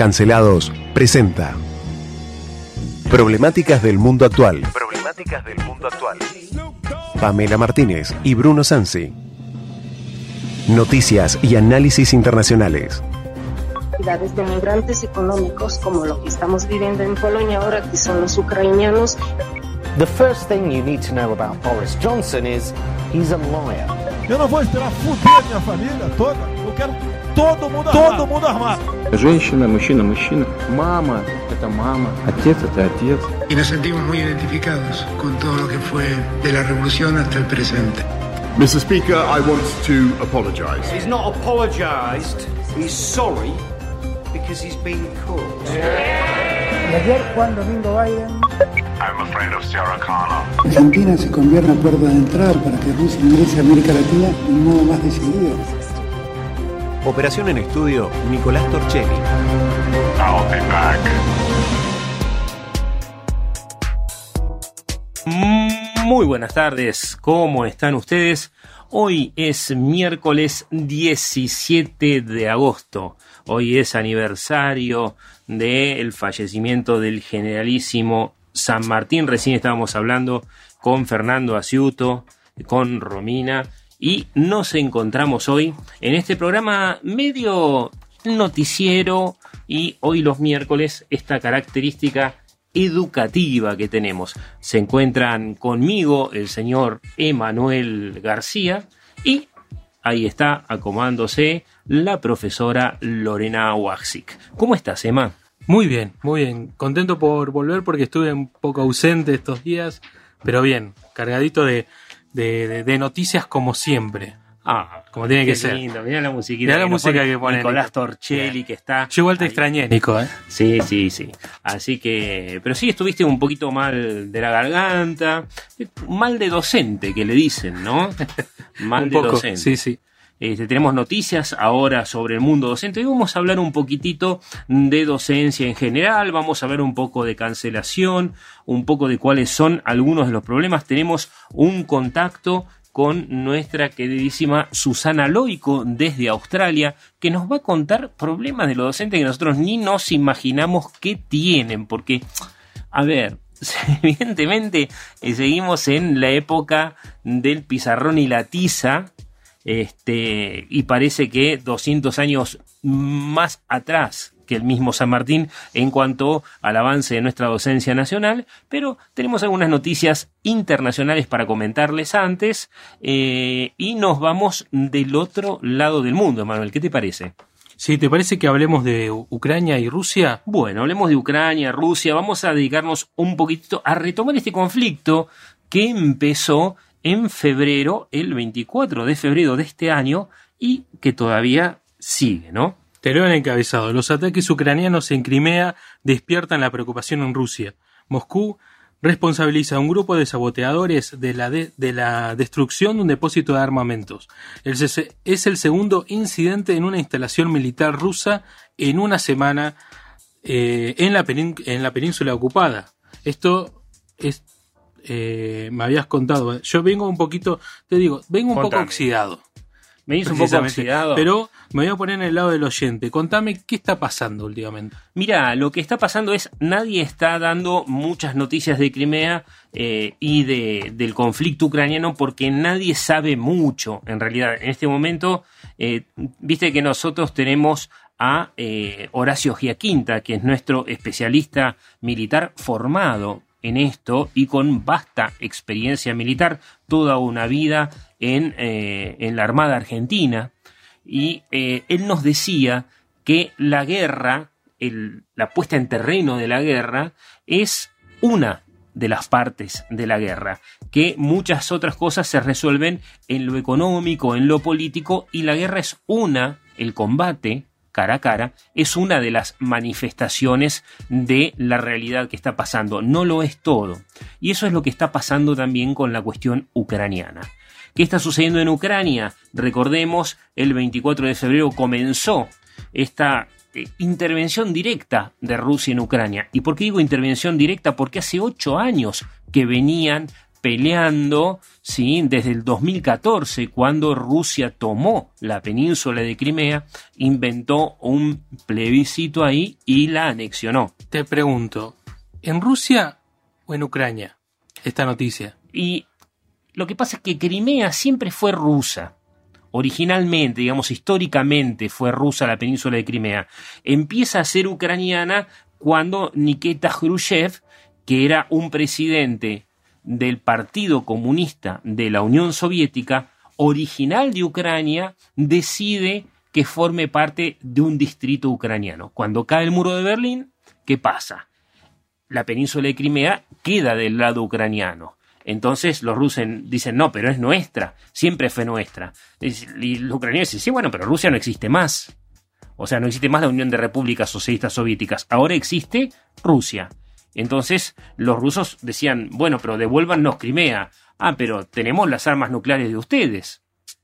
Cancelados presenta Problemáticas del mundo actual. Problemáticas del mundo actual. Pamela Martínez y Bruno Sansi. Noticias y análisis internacionales. actividades de migrantes económicos como lo que estamos viviendo en Polonia ahora, que son los ucranianos. The first thing you need to know about Boris Johnson is he's a liar. Eu não vou esperar fuder minha família toda. Eu quero todo mundo armado. Todo mundo armado. Женщина, мужчина, мужчина. Мама – это мама. Отец – это отец. y nos sentimos muy identificados con todo lo que fue de la revolución hasta el presente. Mr. Speaker, I want to apologise. He's not apologised, he's sorry because he's been caught. Y ayer Juan Domingo Biden I'm afraid of Sarah Connor. Argentina se convierte en puerta de entrada para que Rusia ingrese a América Latina de un modo más decidido. Operación en estudio, Nicolás Torchelli. I'll be back. Muy buenas tardes, ¿cómo están ustedes? Hoy es miércoles 17 de agosto. Hoy es aniversario del fallecimiento del generalísimo San Martín. Recién estábamos hablando con Fernando Asiuto, con Romina, y nos encontramos hoy en este programa medio noticiero y hoy los miércoles esta característica educativa que tenemos. Se encuentran conmigo el señor Emanuel García y ahí está acomodándose la profesora Lorena Waxik. ¿Cómo estás, Emma? Muy bien, muy bien. Contento por volver porque estuve un poco ausente estos días, pero bien, cargadito de, de, de- de noticias como siempre. Ah, Como tiene que ser. lindo. Mirá la musiquita. Mirá la música pone que pone Nicolás Nico. Torchelli, que está. Yo igual te ahí. extrañé, Nico, ¿eh? Sí, sí, sí. Así que, pero sí estuviste un poquito mal de la garganta, mal de docente que le dicen, ¿no? Mal un de poco, docente. sí, sí. Este, tenemos noticias ahora sobre el mundo docente y vamos a hablar un poquitito de docencia en general, vamos a ver un poco de cancelación, un poco de cuáles son algunos de los problemas. Tenemos un contacto con nuestra queridísima Susana Loico desde Australia, que nos va a contar problemas de los docentes que nosotros ni nos imaginamos que tienen, porque, a ver, evidentemente eh, seguimos en la época del pizarrón y la tiza, este, y parece que 200 años más atrás que el mismo San Martín en cuanto al avance de nuestra docencia nacional, pero tenemos algunas noticias internacionales para comentarles antes eh, y nos vamos del otro lado del mundo, Manuel, ¿qué te parece? Sí, ¿te parece que hablemos de Ucrania y Rusia? Bueno, hablemos de Ucrania, Rusia, vamos a dedicarnos un poquitito a retomar este conflicto que empezó en febrero, el 24 de febrero de este año, y que todavía sigue, ¿no? Te lo han encabezado. Los ataques ucranianos en Crimea despiertan la preocupación en Rusia. Moscú responsabiliza a un grupo de saboteadores de la, de, la destrucción de un depósito de armamentos. Es el segundo incidente en una instalación militar rusa en una semana eh, en, la en la península ocupada. Esto es... eh, me habías contado. Yo vengo un poquito, te digo, vengo un poco oxidado. Venís un poco oxidado. Pero me voy a poner en el lado del oyente. Contame qué está pasando últimamente. Mira, lo que está pasando es nadie está dando muchas noticias de Crimea eh, y de, del conflicto ucraniano porque nadie sabe mucho. En realidad, en este momento, eh, viste que nosotros tenemos a eh, Horacio Giaquinta, que es nuestro especialista militar formado en esto y con vasta experiencia militar, toda una vida en, eh, en la Armada Argentina. Y eh, él nos decía que la guerra, el- la puesta en terreno de la guerra, es una de las partes de la guerra, que muchas otras cosas se resuelven en lo económico, en lo político, y la guerra es una, el combate cara a cara, es una de las manifestaciones de la realidad que está pasando, no lo es todo. Y eso es lo que está pasando también con la cuestión ucraniana. ¿Qué está sucediendo en Ucrania? Recordemos, el 24 de febrero comenzó esta eh, intervención directa de Rusia en Ucrania. ¿Y por qué digo intervención directa? Porque hace ocho años que venían peleando ¿sí? desde el 2014, cuando Rusia tomó la península de Crimea, inventó un plebiscito ahí y la anexionó. Te pregunto, ¿en Rusia o en Ucrania esta noticia? Y lo que pasa es que Crimea siempre fue rusa. Originalmente, digamos, históricamente fue rusa la península de Crimea. Empieza a ser ucraniana cuando Nikita Khrushchev, que era un presidente del Partido Comunista de la Unión Soviética, original de Ucrania, decide que forme parte de un distrito ucraniano. Cuando cae el muro de Berlín, ¿qué pasa? La península de Crimea queda del lado ucraniano. Entonces los rusos dicen, no, pero es nuestra, siempre fue nuestra. Y los ucranianos dicen, sí, bueno, pero Rusia no existe más. O sea, no existe más la Unión de Repúblicas Socialistas Soviéticas. Ahora existe Rusia. Entonces los rusos decían, bueno, pero devuélvanos Crimea. Ah, pero tenemos las armas nucleares de ustedes.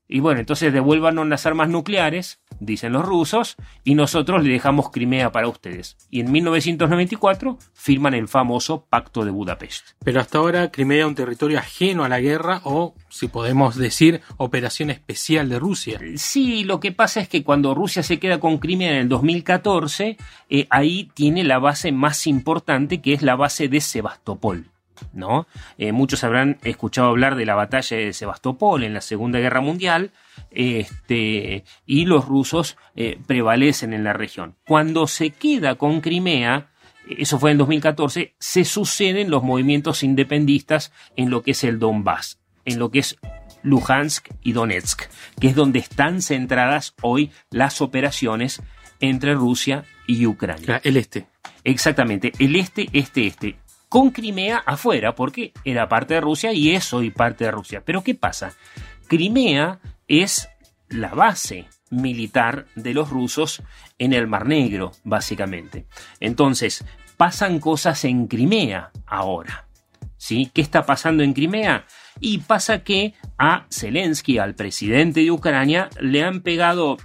Y bueno, entonces devuélvanos las armas nucleares, dicen los rusos, y nosotros le dejamos Crimea para ustedes. Y en 1994 firman el famoso Pacto de Budapest. Pero hasta ahora Crimea es un territorio ajeno a la guerra o, si podemos decir, operación especial de Rusia. Sí, lo que pasa es que cuando Rusia se queda con Crimea en el 2014, eh, ahí tiene la base más importante que es la base de Sebastopol. ¿No? Eh, muchos habrán escuchado hablar de la batalla de Sebastopol en la Segunda Guerra Mundial, este, y los rusos eh, prevalecen en la región. Cuando se queda con Crimea, eso fue en 2014, se suceden los movimientos independistas en lo que es el Donbass, en lo que es Luhansk y Donetsk, que es donde están centradas hoy las operaciones entre Rusia y Ucrania. El este. Exactamente, el este, este, este con Crimea afuera, porque era parte de Rusia y es hoy parte de Rusia. Pero ¿qué pasa? Crimea es la base militar de los rusos en el Mar Negro, básicamente. Entonces, pasan cosas en Crimea ahora. ¿Sí? ¿Qué está pasando en Crimea? Y pasa que a Zelensky, al presidente de Ucrania, le han pegado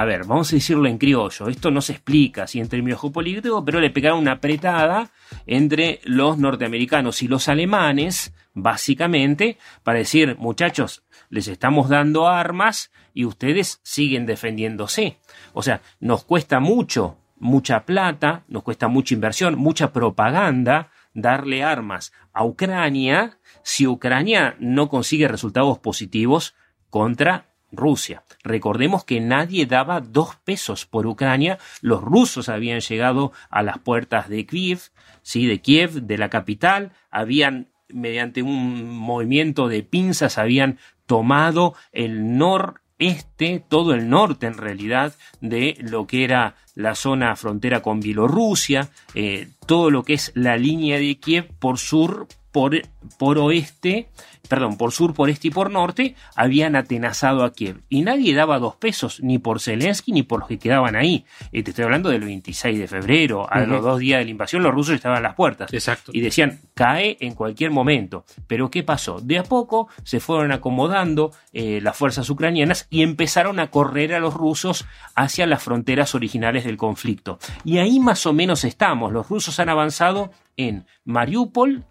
a ver, vamos a decirlo en criollo, esto no se explica así en términos geopolíticos, pero le pegaron una apretada entre los norteamericanos y los alemanes, básicamente, para decir, muchachos, les estamos dando armas y ustedes siguen defendiéndose. O sea, nos cuesta mucho, mucha plata, nos cuesta mucha inversión, mucha propaganda darle armas a Ucrania si Ucrania no consigue resultados positivos contra Rusia. Recordemos que nadie daba dos pesos por Ucrania. Los rusos habían llegado a las puertas de Kiev, sí, de Kiev, de la capital, habían mediante un movimiento de pinzas habían tomado el noreste, todo el norte en realidad, de lo que era la zona frontera con Bielorrusia, eh, todo lo que es la línea de Kiev por sur, por, por oeste, perdón, por sur, por este y por norte, habían atenazado a Kiev. Y nadie daba dos pesos, ni por Zelensky ni por los que quedaban ahí. Eh, te estoy hablando del 26 de febrero, a los dos días de la invasión, los rusos estaban a las puertas. Exacto. Y decían, cae en cualquier momento. Pero ¿qué pasó? De a poco se fueron acomodando eh, las fuerzas ucranianas y empezaron a correr a los rusos hacia las fronteras originales del conflicto. Y ahí más o menos estamos. Los rusos han avanzado en Mariupol,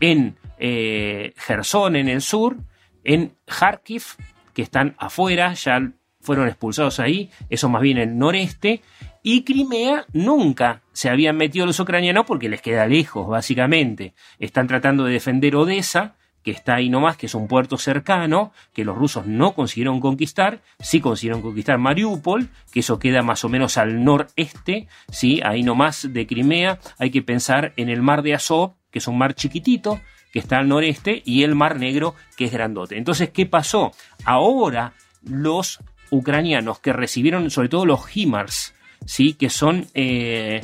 en eh, Gerson en el sur, en Kharkiv, que están afuera, ya fueron expulsados ahí, eso más bien en el noreste, y Crimea nunca se habían metido los ucranianos porque les queda lejos, básicamente. Están tratando de defender Odessa, que está ahí nomás, que es un puerto cercano, que los rusos no consiguieron conquistar, sí consiguieron conquistar Mariupol, que eso queda más o menos al noreste, sí, ahí nomás de Crimea, hay que pensar en el mar de Azov, que es un mar chiquitito, que está al noreste, y el mar negro, que es grandote. Entonces, ¿qué pasó? Ahora los ucranianos que recibieron, sobre todo los HIMARS, ¿sí? que son eh,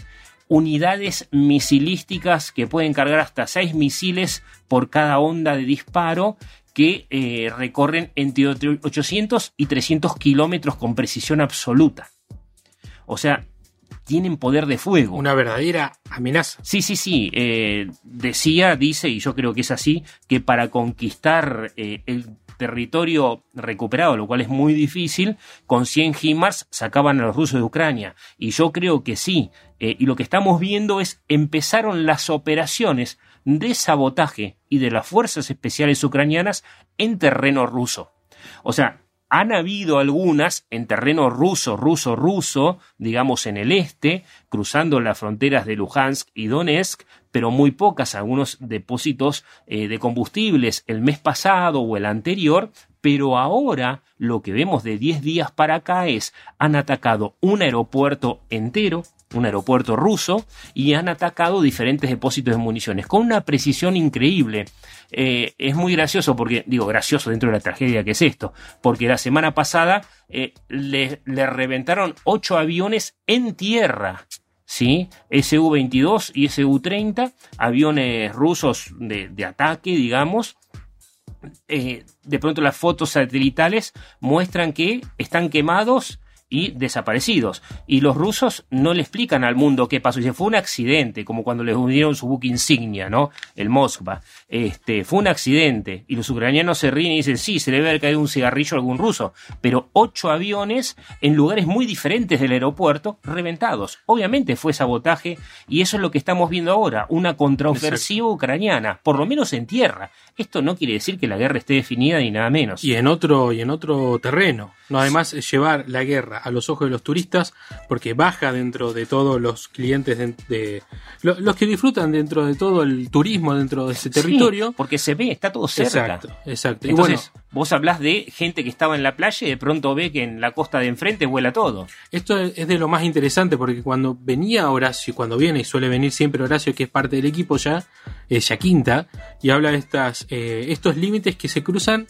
unidades misilísticas que pueden cargar hasta 6 misiles por cada onda de disparo, que eh, recorren entre 800 y 300 kilómetros con precisión absoluta. O sea, tienen poder de fuego. Una verdadera amenaza. Sí, sí, sí. Eh, decía, dice, y yo creo que es así, que para conquistar eh, el territorio recuperado, lo cual es muy difícil, con 100 HIMARS sacaban a los rusos de Ucrania. Y yo creo que sí. Eh, y lo que estamos viendo es empezaron las operaciones de sabotaje y de las fuerzas especiales ucranianas en terreno ruso. O sea, han habido algunas en terreno ruso, ruso, ruso, digamos en el este, cruzando las fronteras de Luhansk y Donetsk, pero muy pocas, algunos depósitos eh, de combustibles el mes pasado o el anterior, pero ahora lo que vemos de 10 días para acá es han atacado un aeropuerto entero, un aeropuerto ruso, y han atacado diferentes depósitos de municiones con una precisión increíble. Eh, es muy gracioso porque, digo, gracioso dentro de la tragedia que es esto, porque la semana pasada eh, le, reventaron ocho aviones en tierra. ¿sí? SU-22 y SU-30, aviones rusos de, de ataque, digamos. Eh, de pronto las fotos satelitales muestran que están quemados y desaparecidos. Y los rusos no le explican al mundo qué pasó. Dicen, fue un accidente, como cuando les unieron su buque insignia, ¿no? El Moskva. Este, fue un accidente. Y los ucranianos se ríen y dicen, sí, se le debe haber caído un cigarrillo a algún ruso. Pero ocho aviones en lugares muy diferentes del aeropuerto, reventados. Obviamente fue sabotaje y eso es lo que estamos viendo ahora, una contraofensiva ucraniana, por lo menos en tierra. Esto no quiere decir que la guerra esté definida ni nada menos. Y en otro, y en otro terreno. No, además, llevar la guerra a los ojos de los turistas, porque baja dentro de todos los clientes de, de lo, los que disfrutan dentro de todo el turismo dentro de ese territorio. Sí, porque se ve, está todo cerca. Exacto, exacto. Entonces, y bueno, vos hablás de gente que estaba en la playa y de pronto ve que en la costa de enfrente vuela todo. Esto es de lo más interesante porque cuando venía Horacio, cuando viene y suele venir siempre Horacio, que es parte del equipo ya, es ya quinta, y habla de estas, eh, estos límites que se cruzan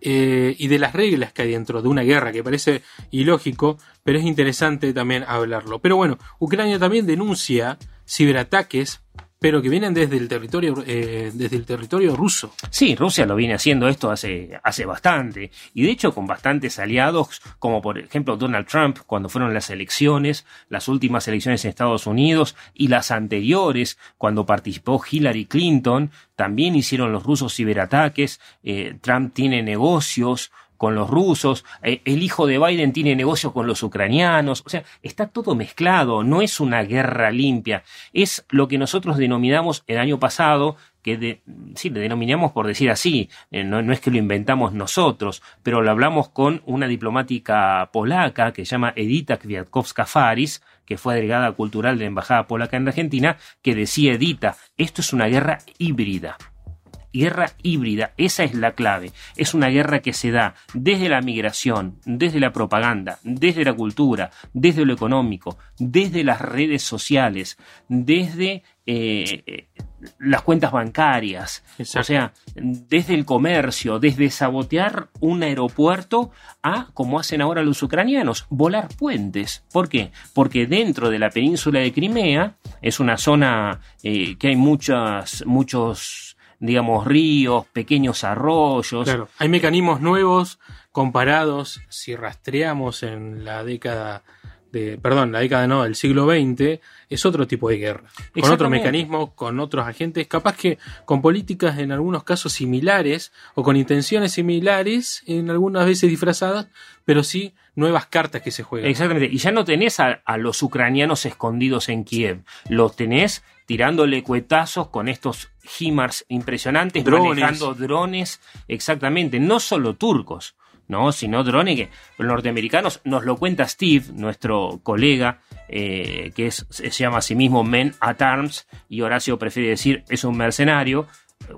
eh, y de las reglas que hay dentro de una guerra, que parece ilógico, pero es interesante también hablarlo. Pero bueno, Ucrania también denuncia ciberataques pero que vienen desde el territorio eh, desde el territorio ruso. Sí, Rusia lo viene haciendo esto hace, hace bastante, y de hecho con bastantes aliados, como por ejemplo Donald Trump, cuando fueron las elecciones, las últimas elecciones en Estados Unidos, y las anteriores, cuando participó Hillary Clinton, también hicieron los rusos ciberataques, eh, Trump tiene negocios, con los rusos, eh, el hijo de Biden tiene negocios con los ucranianos, o sea, está todo mezclado, no es una guerra limpia, es lo que nosotros denominamos el año pasado, que sí, le denominamos por decir así, eh, no, no, es que lo inventamos nosotros, pero lo hablamos con una diplomática polaca que se llama Edita Kwiatkowska-Faris, que fue agregada cultural de la Embajada Polaca en Argentina, que decía Edita, esto es una guerra híbrida guerra híbrida, esa es la clave. Es una guerra que se da desde la migración, desde la propaganda, desde la cultura, desde lo económico, desde las redes sociales, desde eh, las cuentas bancarias, Exacto. o sea, desde el comercio, desde sabotear un aeropuerto a, como hacen ahora los ucranianos, volar puentes. ¿Por qué? Porque dentro de la península de Crimea es una zona eh, que hay muchas, muchos digamos, ríos, pequeños arroyos. Claro, hay mecanismos nuevos comparados, si rastreamos en la década de, perdón, la década no, del siglo XX, es otro tipo de guerra. Con otro mecanismo, con otros agentes, capaz que con políticas en algunos casos similares o con intenciones similares, en algunas veces disfrazadas, pero sí nuevas cartas que se juegan. Exactamente, y ya no tenés a, a los ucranianos escondidos en Kiev, los tenés tirándole cuetazos con estos HIMARS impresionantes, drones. manejando drones, exactamente, no solo turcos, ¿no? sino drones que los norteamericanos, nos lo cuenta Steve, nuestro colega, eh, que es, se llama a sí mismo Men at Arms, y Horacio prefiere decir es un mercenario,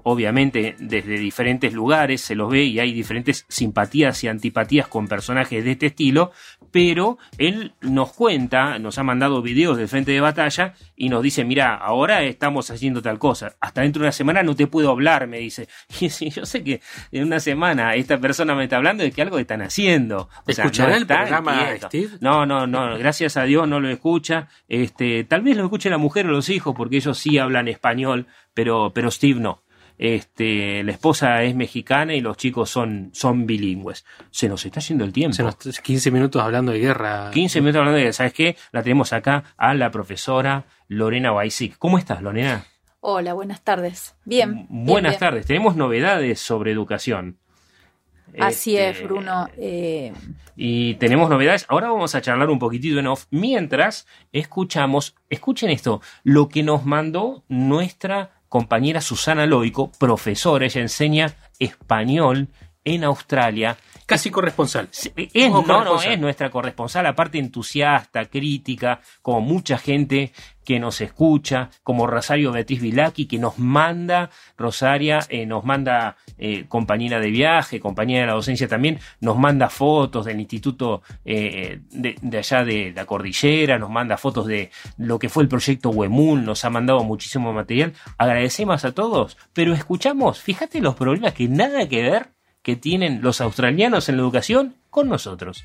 obviamente desde diferentes lugares se los ve y hay diferentes simpatías y antipatías con personajes de este estilo, pero él nos cuenta, nos ha mandado videos del frente de batalla y nos dice, mira, ahora estamos haciendo tal cosa, hasta dentro de una semana no te puedo hablar, me dice. Y yo sé que en una semana esta persona me está hablando de que algo están haciendo. O sea, ¿Escuchará no el programa Steve? No, no, no, gracias a Dios no lo escucha. Este, tal vez lo escuche la mujer o los hijos porque ellos sí hablan español, pero, pero Steve no. Este, la esposa es mexicana y los chicos son, son bilingües. Se nos está yendo el tiempo. Se nos, 15 minutos hablando de guerra. 15 minutos hablando de guerra. ¿Sabes qué? La tenemos acá a la profesora Lorena Baisic. ¿Cómo estás, Lorena? Hola, buenas tardes. Bien. Buenas bien, tardes. Tenemos novedades sobre educación. Así Este, es, Bruno. Eh, Y tenemos novedades. Ahora vamos a charlar un poquitito en off. Mientras escuchamos, escuchen esto, lo que nos mandó nuestra compañera Susana Loico, profesora, ella enseña español en Australia. Casi corresponsal. Es, no, no, es nuestra corresponsal, aparte entusiasta, crítica, como mucha gente que nos escucha, como Rosario Beatriz Vilaki, que nos manda, Rosaria, eh, nos manda eh, compañera de viaje, compañera de la docencia también, nos manda fotos del instituto eh, de, de allá de la cordillera, nos manda fotos de lo que fue el proyecto Huemul, nos ha mandado muchísimo material. Agradecemos a todos, pero escuchamos, fíjate los problemas que nada que ver que tienen los australianos en la educación con nosotros.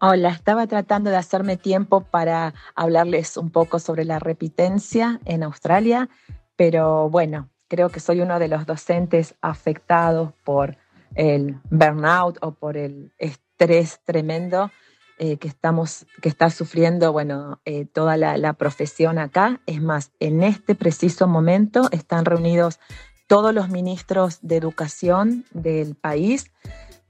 Hola, estaba tratando de hacerme tiempo para hablarles un poco sobre la repitencia en Australia, pero bueno, creo que soy uno de los docentes afectados por el burnout o por el estrés tremendo eh, que estamos, que está sufriendo, bueno, eh, toda la, la profesión acá. Es más, en este preciso momento están reunidos todos los ministros de educación del país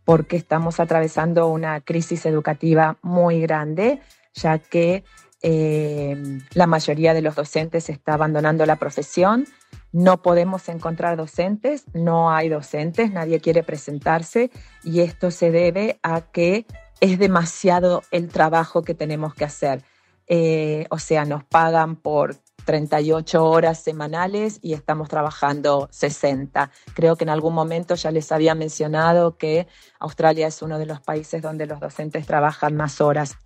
porque estamos atravesando una crisis educativa muy grande, ya que eh, la mayoría de los docentes está abandonando la profesión. No podemos encontrar docentes, no hay docentes, nadie quiere presentarse y esto se debe a que es demasiado el trabajo que tenemos que hacer. Eh, o sea, nos pagan por 38 horas semanales y estamos trabajando 60. Creo que en algún momento ya les había mencionado que Australia es uno de los países donde los docentes trabajan más horas.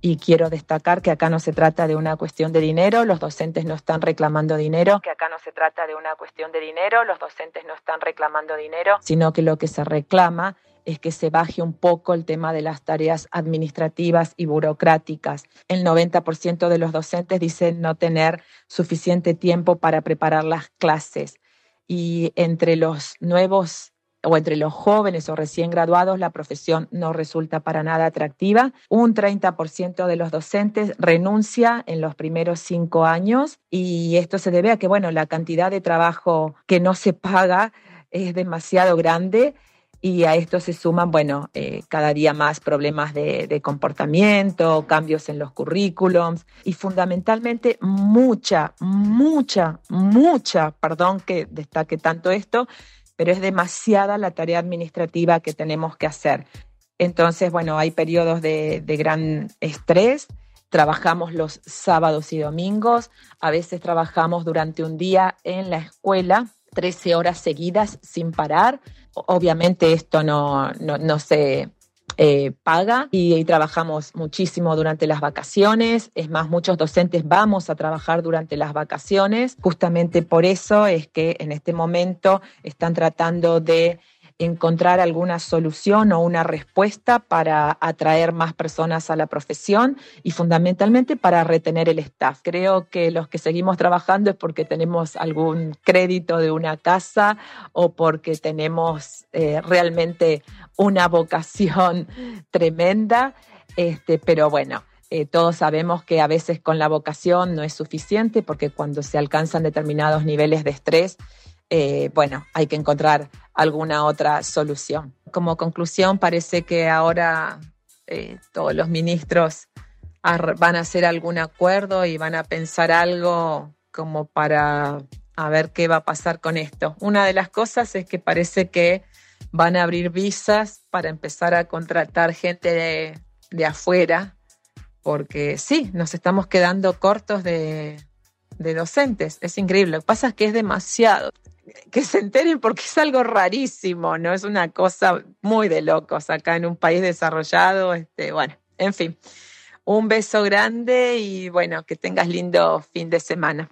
Y quiero destacar que acá no se trata de una cuestión de dinero, los docentes no están reclamando dinero, que acá no se trata de una cuestión de dinero, los docentes no están reclamando dinero, sino que lo que se reclama es que se baje un poco el tema de las tareas administrativas y burocráticas. El 90% de los docentes dicen no tener suficiente tiempo para preparar las clases. Y entre los nuevos o entre los jóvenes o recién graduados, la profesión no resulta para nada atractiva. Un 30% de los docentes renuncia en los primeros cinco años y esto se debe a que, bueno, la cantidad de trabajo que no se paga es demasiado grande y a esto se suman, bueno, eh, cada día más problemas de, comportamiento, cambios en los currículums y fundamentalmente mucha, mucha, mucha, perdón que destaque tanto esto, pero es demasiada la tarea administrativa que tenemos que hacer. Entonces, bueno, hay periodos de gran estrés, trabajamos los sábados y domingos, a veces trabajamos durante un día en la escuela, 13 horas seguidas sin parar. Obviamente esto no, no, se eh, paga y, y, trabajamos muchísimo durante las vacaciones. Es más, muchos docentes vamos a trabajar durante las vacaciones. Justamente por eso es que en este momento están tratando de encontrar alguna solución o una respuesta para atraer más personas a la profesión y fundamentalmente para retener el staff. Creo que los que seguimos trabajando es porque tenemos algún crédito de una casa o porque tenemos eh, realmente una vocación tremenda, este, pero bueno. Eh, todos sabemos que a veces con la vocación no es suficiente porque cuando se alcanzan determinados niveles de estrés, eh, bueno, hay que encontrar alguna otra solución. Como conclusión, parece que ahora eh, todos los ministros van a hacer algún acuerdo y van a pensar algo como para ver qué va a pasar con esto. Una de las cosas es que parece que van a abrir visas para empezar a contratar gente de, de afuera, porque sí, nos estamos quedando cortos de, de docentes. Es increíble. Lo que pasa es que es demasiado que se enteren porque es algo rarísimo, ¿no? Es una cosa muy de locos acá en un país desarrollado. Este, bueno, en fin, un beso grande y bueno, que tengas lindo fin de semana.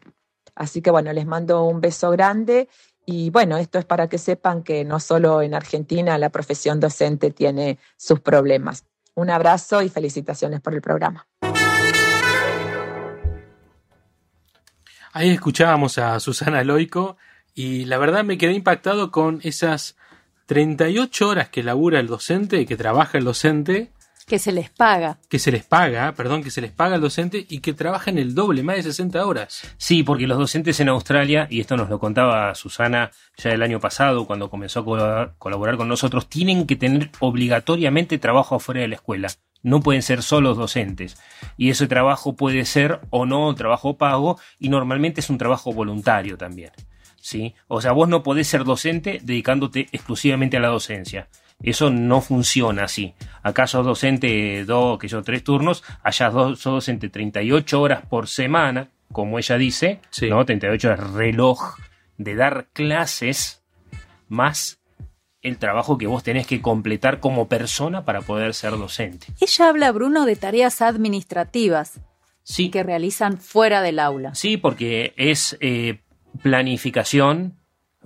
Así que bueno, les mando un beso grande y bueno, esto es para que sepan que no solo en Argentina la profesión docente tiene sus problemas. Un abrazo y felicitaciones por el programa. Ahí escuchábamos a Susana Loico y la verdad me quedé impactado con esas 38 horas que labura el docente, que trabaja el docente. Que se les paga. Que se les paga, perdón, que se les paga al docente y que trabajan el doble, más de 60 horas. Sí, porque los docentes en Australia, y esto nos lo contaba Susana ya el año pasado cuando comenzó a colaborar, colaborar con nosotros, tienen que tener obligatoriamente trabajo afuera de la escuela. No pueden ser solos docentes. Y ese trabajo puede ser o no trabajo pago y normalmente es un trabajo voluntario también. ¿Sí? O sea, vos no podés ser docente dedicándote exclusivamente a la docencia. Eso no funciona así. Acá sos docente dos, que yo, tres turnos, allá sos docente 38 horas por semana, como ella dice, ¿no? 38 horas reloj de dar clases más el trabajo que vos tenés que completar como persona para poder ser docente. Ella habla, Bruno, de tareas administrativas sí. que realizan fuera del aula. Sí, porque es eh, planificación,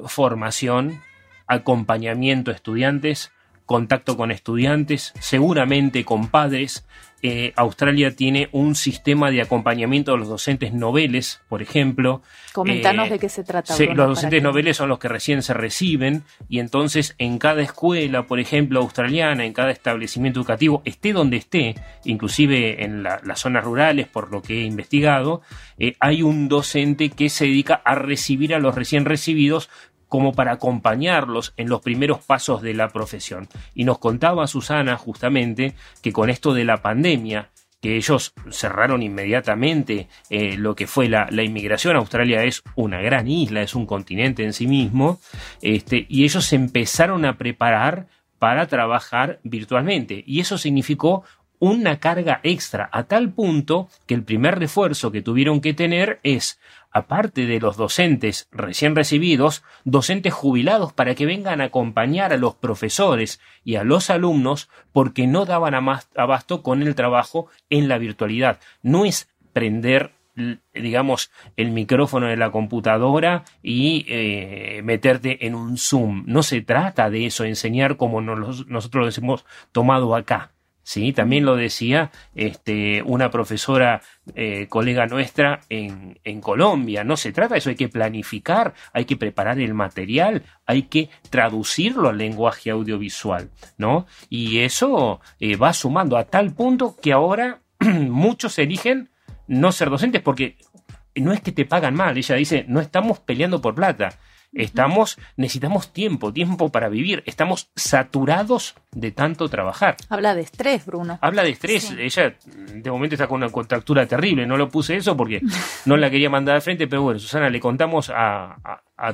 formación, acompañamiento a estudiantes, contacto con estudiantes, seguramente con padres. Eh, Australia tiene un sistema de acompañamiento de los docentes noveles, por ejemplo. Comentanos de qué se trata. Los docentes noveles son los que recién se reciben y entonces en cada escuela, por ejemplo, australiana, en cada establecimiento educativo, esté donde esté, inclusive en las zonas rurales, por lo que he investigado, eh, hay un docente que se dedica a recibir a los recién recibidos como para acompañarlos en los primeros pasos de la profesión. Y nos contaba Susana justamente que con esto de la pandemia, que ellos cerraron inmediatamente eh, lo que fue la, inmigración. Australia es una gran isla, es un continente en sí mismo, este, y ellos empezaron a preparar para trabajar virtualmente. Y eso significó una carga extra, a tal punto que el primer refuerzo que tuvieron que tener es aparte de los docentes recién recibidos, docentes jubilados para que vengan a acompañar a los profesores y a los alumnos porque no daban abasto con el trabajo en la virtualidad. No es prender digamos, el micrófono de la computadora y eh, meterte en un Zoom. No se trata de eso, enseñar como nosotros lo hemos tomado acá. ¿Sí? También lo decía este, una profesora eh, colega nuestra en, en, Colombia. No se trata de eso, hay que planificar, hay que preparar el material, hay que traducirlo al lenguaje audiovisual, ¿no? Y eso eh, va sumando a tal punto que ahora muchos eligen no ser docentes porque no es que te pagan mal, ella dice, no estamos peleando por plata, Estamos, necesitamos tiempo, tiempo para vivir. Estamos saturados de tanto trabajar. Habla de estrés, Bruno. Habla de estrés. Ella de momento está con una contractura terrible. No lo puse eso porque no la quería mandar al frente, pero bueno, Susana, le contamos a,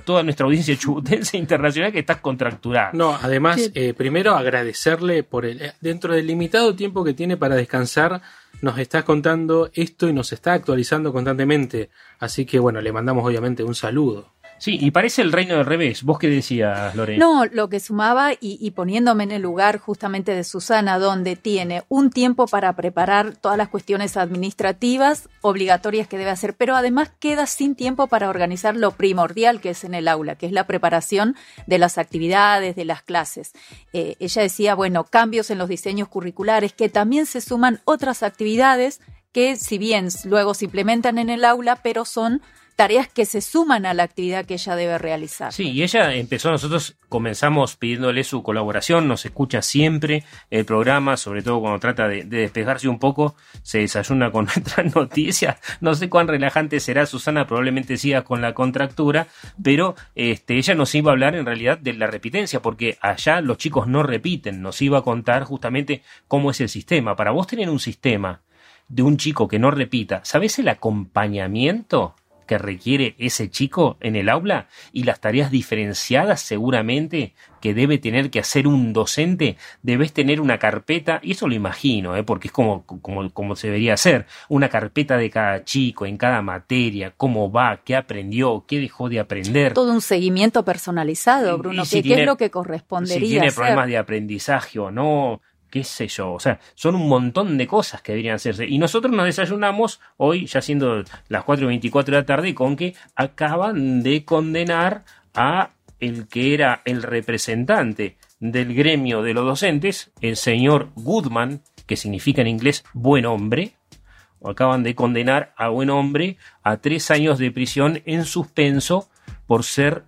toda nuestra audiencia chubutense internacional que estás contracturada. No, además, eh, primero agradecerle por el, dentro del limitado tiempo que tiene para descansar, nos está contando esto y nos está actualizando constantemente. Así que bueno, le mandamos obviamente un saludo. Sí, y parece el reino del revés. ¿Vos qué decías, Lorena? No, lo que sumaba y, poniéndome en el lugar justamente de Susana, donde tiene un tiempo para preparar todas las cuestiones administrativas obligatorias que debe hacer, pero además queda sin tiempo para organizar lo primordial que es en el aula, que es la preparación de las actividades, de las clases. Eh, ella decía, bueno, cambios en los diseños curriculares, que también se suman otras actividades que si bien luego se implementan en el aula, pero son tareas que se suman a la actividad que ella debe realizar. Sí, y ella empezó, nosotros comenzamos pidiéndole su colaboración, nos escucha siempre el programa, sobre todo cuando trata de, despejarse un poco, se desayuna con nuestras noticias, no sé cuán relajante será Susana, probablemente siga con la contractura, pero este, ella nos iba a hablar en realidad de la repitencia, porque allá los chicos no repiten, nos iba a contar justamente cómo es el sistema. Para vos tener un sistema de un chico que no repita, ¿sabes el acompañamiento que requiere ese chico en el aula y las tareas diferenciadas seguramente que debe tener que hacer un docente, debes tener una carpeta, y eso lo imagino, ¿eh? porque es como, como, como se debería hacer, una carpeta de cada chico, en cada materia, cómo va, qué aprendió, qué dejó de aprender. Todo un seguimiento personalizado, Bruno, que, ¿qué es lo que correspondería? Si tiene problemas de aprendizaje o no, qué sé yo, o sea, son un montón de cosas que deberían hacerse. Y nosotros nos desayunamos hoy, ya siendo las 4 y 24 de la tarde, con que acaban de condenar a el que era el representante del gremio de los docentes, el señor Goodman, que significa en inglés buen hombre, o acaban de condenar a buen hombre a tres años de prisión en suspenso por ser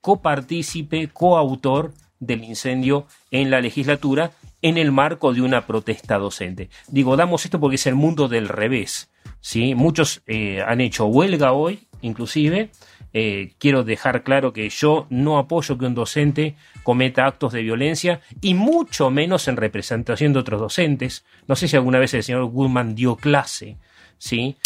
copartícipe, coautor del incendio en la legislatura en el marco de una protesta docente. Digo, damos esto porque es el mundo del revés. ¿sí? Muchos eh, han hecho huelga hoy, inclusive. Eh, quiero dejar claro que yo no apoyo que un docente cometa actos de violencia y mucho menos en representación de otros docentes. No sé si alguna vez el señor Goodman dio clase, ¿sí?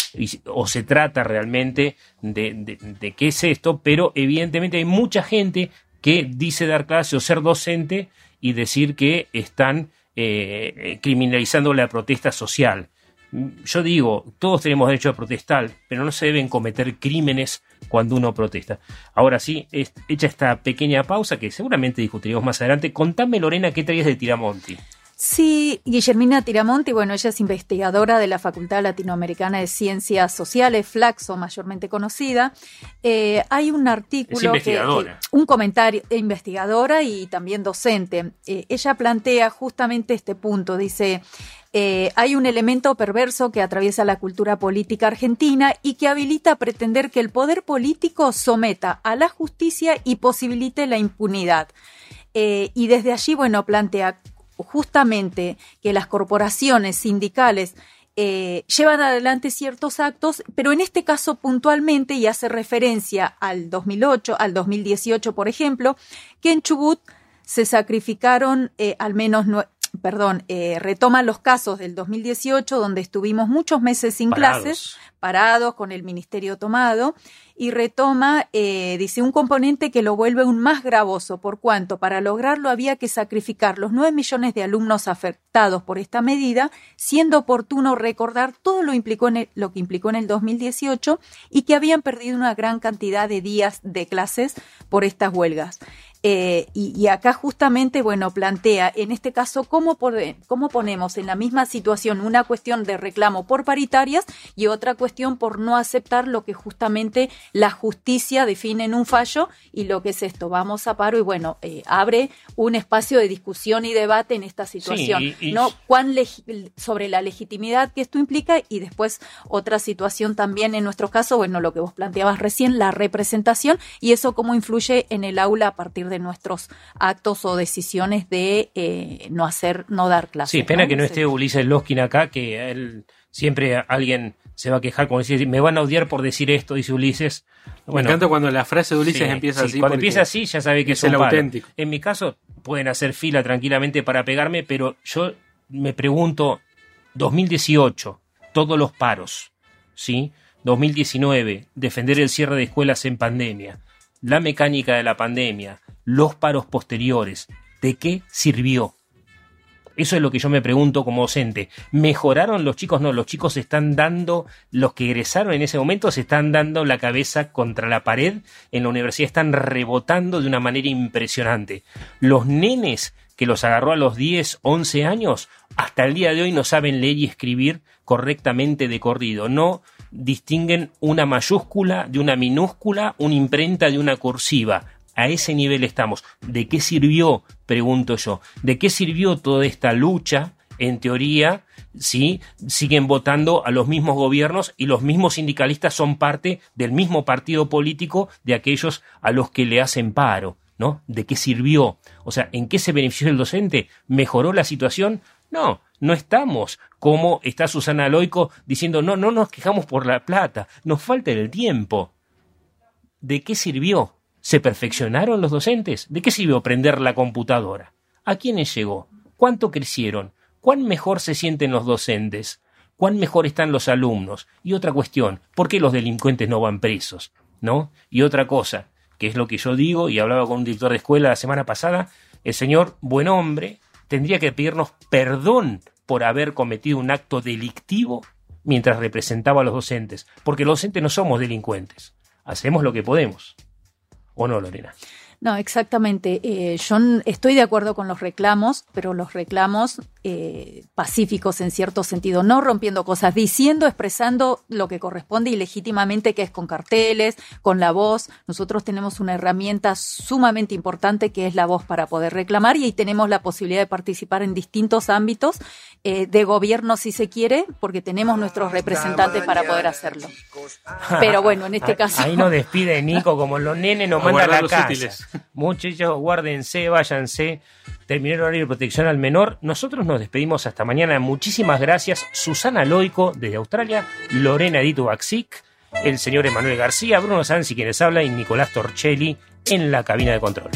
o se trata realmente de, de qué es esto, pero evidentemente hay mucha gente que dice dar clase o ser docente y decir que están eh, criminalizando la protesta social. Yo digo, todos tenemos derecho a protestar, pero no se deben cometer crímenes cuando uno protesta. Ahora sí, hecha esta pequeña pausa que seguramente discutiremos más adelante, contame Lorena qué traías de Tiramonti. Sí, Guillermina Tiramonti, bueno, ella es investigadora de la Facultad Latinoamericana de Ciencias Sociales, Flaxo, mayormente conocida. Eh, hay un artículo, es investigadora. un comentario, investigadora y también docente. Eh, ella plantea justamente este punto, dice, eh, hay un elemento perverso que atraviesa la cultura política argentina y que habilita a pretender que el poder político someta a la justicia y posibilite la impunidad. y desde allí, bueno, plantea justamente que las corporaciones sindicales eh, llevan adelante ciertos actos, pero en este caso puntualmente, y hace referencia al 2008, al 2018, por ejemplo, que en Chubut se sacrificaron eh, al menos perdón, eh, retoma los casos del 2018, donde estuvimos muchos meses sin clases, parados, con el ministerio tomado, y retoma, eh, dice, un componente que lo vuelve aún más gravoso, por cuanto para lograrlo había que sacrificar los 9 millones de alumnos afectados por esta medida, siendo oportuno recordar todo lo, implicó en lo que implicó en el 2018 y que habían perdido una gran cantidad de días de clases por estas huelgas. Eh, y, acá justamente, bueno, plantea en este caso cómo, cómo ponemos en la misma situación una cuestión de reclamo por paritarias y otra cuestión por no aceptar lo que justamente la justicia define en un fallo y lo que es esto, vamos a paro y bueno, eh, abre un espacio de discusión y debate en esta situación, ¿no? Cuán sobre la legitimidad que esto implica y después otra situación también en nuestro caso, bueno, lo que vos planteabas recién, la representación y eso cómo influye en el aula a partir de nuestros actos o decisiones de eh, no hacer, no dar clases. Sí, pena que no esté Ulises Loskin acá, que él siempre alguien se va a quejar con decir, me van a odiar por decir esto, dice Ulises. Bueno, me encanta cuando la frase de Ulises empieza así. Cuando empieza así, ya sabe que es, el auténtico. En mi caso, pueden hacer fila tranquilamente para pegarme, pero yo me pregunto, 2018, todos los paros, ¿sí? 2019, defender el cierre de escuelas en pandemia, la mecánica de la pandemia, los paros posteriores, ¿de qué sirvió? Eso es lo que yo me pregunto como docente. ¿Mejoraron los chicos? No, los chicos se están dando, los que egresaron en ese momento se están dando la cabeza contra la pared en la universidad, están rebotando de una manera impresionante. Los nenes que los agarró a los 10, 11 años, hasta el día de hoy no saben leer y escribir correctamente de corrido. No distinguen una mayúscula de una minúscula, una imprenta de una cursiva. A ese nivel estamos. ¿De qué sirvió, pregunto yo, de qué sirvió toda esta lucha? En teoría, si siguen votando a los mismos gobiernos y los mismos sindicalistas son parte del mismo partido político de aquellos a los que le hacen paro. ¿no? ¿De qué sirvió? O sea, ¿en qué se benefició el docente? ¿Mejoró la situación? No, no estamos como está Susana Loico diciendo, no, no nos quejamos por la plata, nos falta el tiempo. ¿De qué sirvió? ¿Se perfeccionaron los docentes? ¿De qué sirvió aprender la computadora? ¿A quiénes llegó? ¿Cuánto crecieron? ¿Cuán mejor se sienten los docentes? ¿Cuán mejor están los alumnos? Y otra cuestión, ¿por qué los delincuentes no van presos? ¿No? Y otra cosa, que es lo que yo digo, y hablaba con un director de escuela la semana pasada, el señor buen hombre tendría que pedirnos perdón por haber cometido un acto delictivo mientras representaba a los docentes, porque los docentes no somos delincuentes, hacemos lo que podemos. ¿O no, Lorena? No, exactamente. Eh, yo estoy de acuerdo con los reclamos, pero los reclamos eh, pacíficos en cierto sentido, no rompiendo cosas, diciendo, expresando lo que corresponde y legítimamente, que es con carteles, con la voz. Nosotros tenemos una herramienta sumamente importante que es la voz para poder reclamar y ahí tenemos la posibilidad de participar en distintos ámbitos eh, de gobierno, si se quiere, porque tenemos nuestros representantes para poder hacerlo. Pero bueno, en este caso. Ahí nos despide Nico, como los nenes nos mandan a la casa. Muchachos, guárdense, váyanse. terminó el horario de protección al menor. Nosotros nos despedimos hasta mañana. Muchísimas gracias. Susana Loico desde Australia, Lorena Edito Baxic, el señor Emanuel García, Bruno Sansi quienes habla y Nicolás Torchelli en la cabina de control.